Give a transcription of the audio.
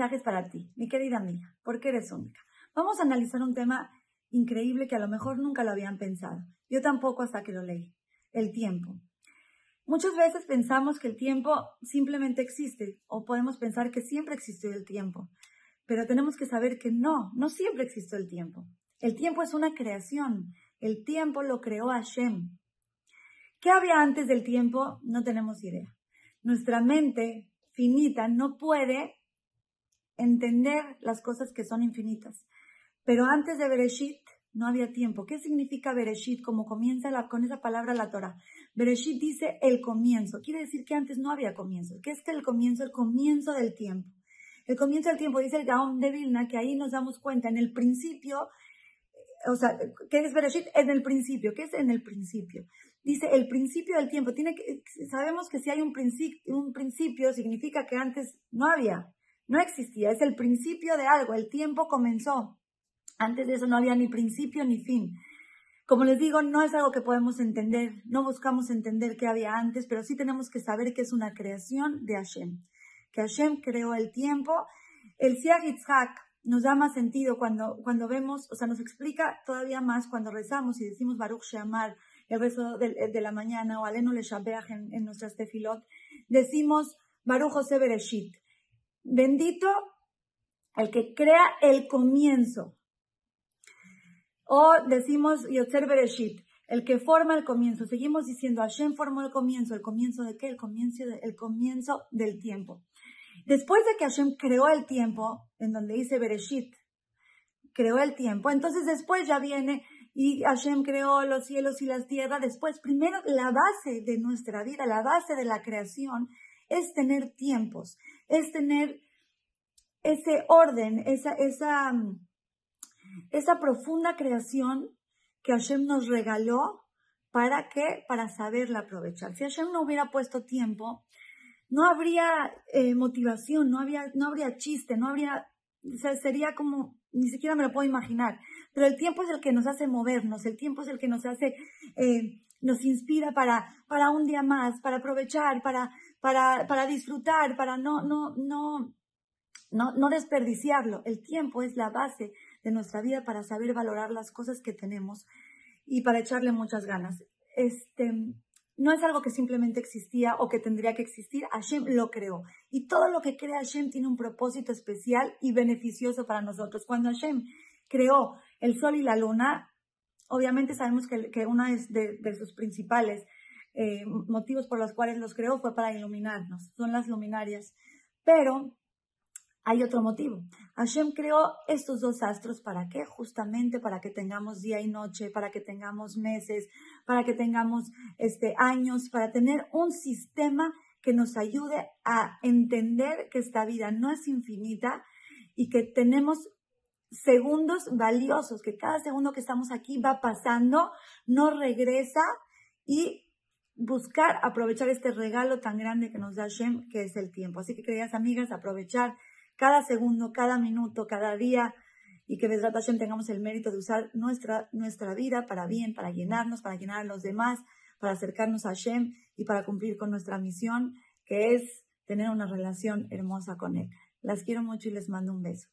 mensaje es para ti, mi querida amiga, porque eres única. Vamos a analizar un tema increíble que a lo mejor nunca lo habían pensado. Yo tampoco hasta que lo leí. El tiempo. Muchas veces pensamos que el tiempo simplemente existe o podemos pensar que siempre existió el tiempo, pero tenemos que saber que no, no siempre existió el tiempo. El tiempo es una creación. El tiempo lo creó Hashem. ¿Qué había antes del tiempo? No tenemos idea. Nuestra mente finita no puede entender las cosas que son infinitas. Pero antes de Bereshit no había tiempo. ¿Qué significa Bereshit? Como comienza con esa palabra la Torah. Bereshit dice el comienzo. Quiere decir que antes no había comienzo. ¿Qué es el comienzo? El comienzo del tiempo. El comienzo del tiempo dice el Gaon de Vilna que ahí nos damos cuenta. En el principio, o sea, ¿qué es Bereshit? En el principio. ¿Qué es en el principio? Dice el principio del tiempo. Tiene que, sabemos que si hay un principio, un principio significa que antes no había, no existía. Es el principio de algo. El tiempo comenzó. Antes de eso no había ni principio ni fin. Como les digo, no es algo que podemos entender, no buscamos entender qué había antes, pero sí tenemos que saber que es una creación de Hashem, que Hashem creó el tiempo. El Siag Yitzhak nos da más sentido cuando, cuando vemos, o sea, nos explica todavía más cuando rezamos y decimos Baruch Sheamar el rezo de, la mañana o Alenu Le en, en nuestras tefilot, decimos Baruch José Bereshit. Bendito el que crea el comienzo. O decimos Yotzer Bereshit, el que forma el comienzo. Seguimos diciendo, Hashem formó el comienzo. ¿El comienzo de qué? El comienzo, el comienzo del tiempo. Después de que Hashem creó el tiempo, en donde dice Bereshit, creó el tiempo, entonces después ya viene y Hashem creó los cielos y las tierras. Después, primero, la base de nuestra vida, la base de la creación es tener tiempos, es tener ese orden, esa, esa, esa profunda creación que Hashem nos regaló, ¿para qué? Para saberla aprovechar. Si Hashem no hubiera puesto tiempo, no habría eh, motivación, no, había, no habría chiste, no habría, o sea, sería como, ni siquiera me lo puedo imaginar. Pero el tiempo es el que nos hace movernos, el tiempo es el que nos hace, eh, nos inspira para, para un día más, para aprovechar, para, para, para disfrutar, para no, no, no, no, no desperdiciarlo. El tiempo es la base de nuestra vida para saber valorar las cosas que tenemos y para echarle muchas ganas. Este, no es algo que simplemente existía o que tendría que existir, Hashem lo creó. Y todo lo que crea Hashem tiene un propósito especial y beneficioso para nosotros. Cuando Hashem creó el sol y la luna, obviamente sabemos que, uno de, de, sus principales eh, motivos por los cuales los creó fue para iluminarnos, son las luminarias. Pero hay otro motivo. Hashem creó estos dos astros para qué? Justamente para que tengamos día y noche, para que tengamos meses, para que tengamos este, años, para tener un sistema que nos ayude a entender que esta vida no es infinita y que tenemos segundos valiosos, que cada segundo que estamos aquí va pasando, no regresa y buscar aprovechar este regalo tan grande que nos da Hashem, que es el tiempo. Así que queridas amigas, aprovechar cada segundo, cada minuto, cada día, y que Besrat Hashem tengamos el mérito de usar nuestra, nuestra vida para bien, para llenarnos, para llenar a los demás, para acercarnos a Hashem y para cumplir con nuestra misión, que es tener una relación hermosa con Él. Las quiero mucho y les mando un beso.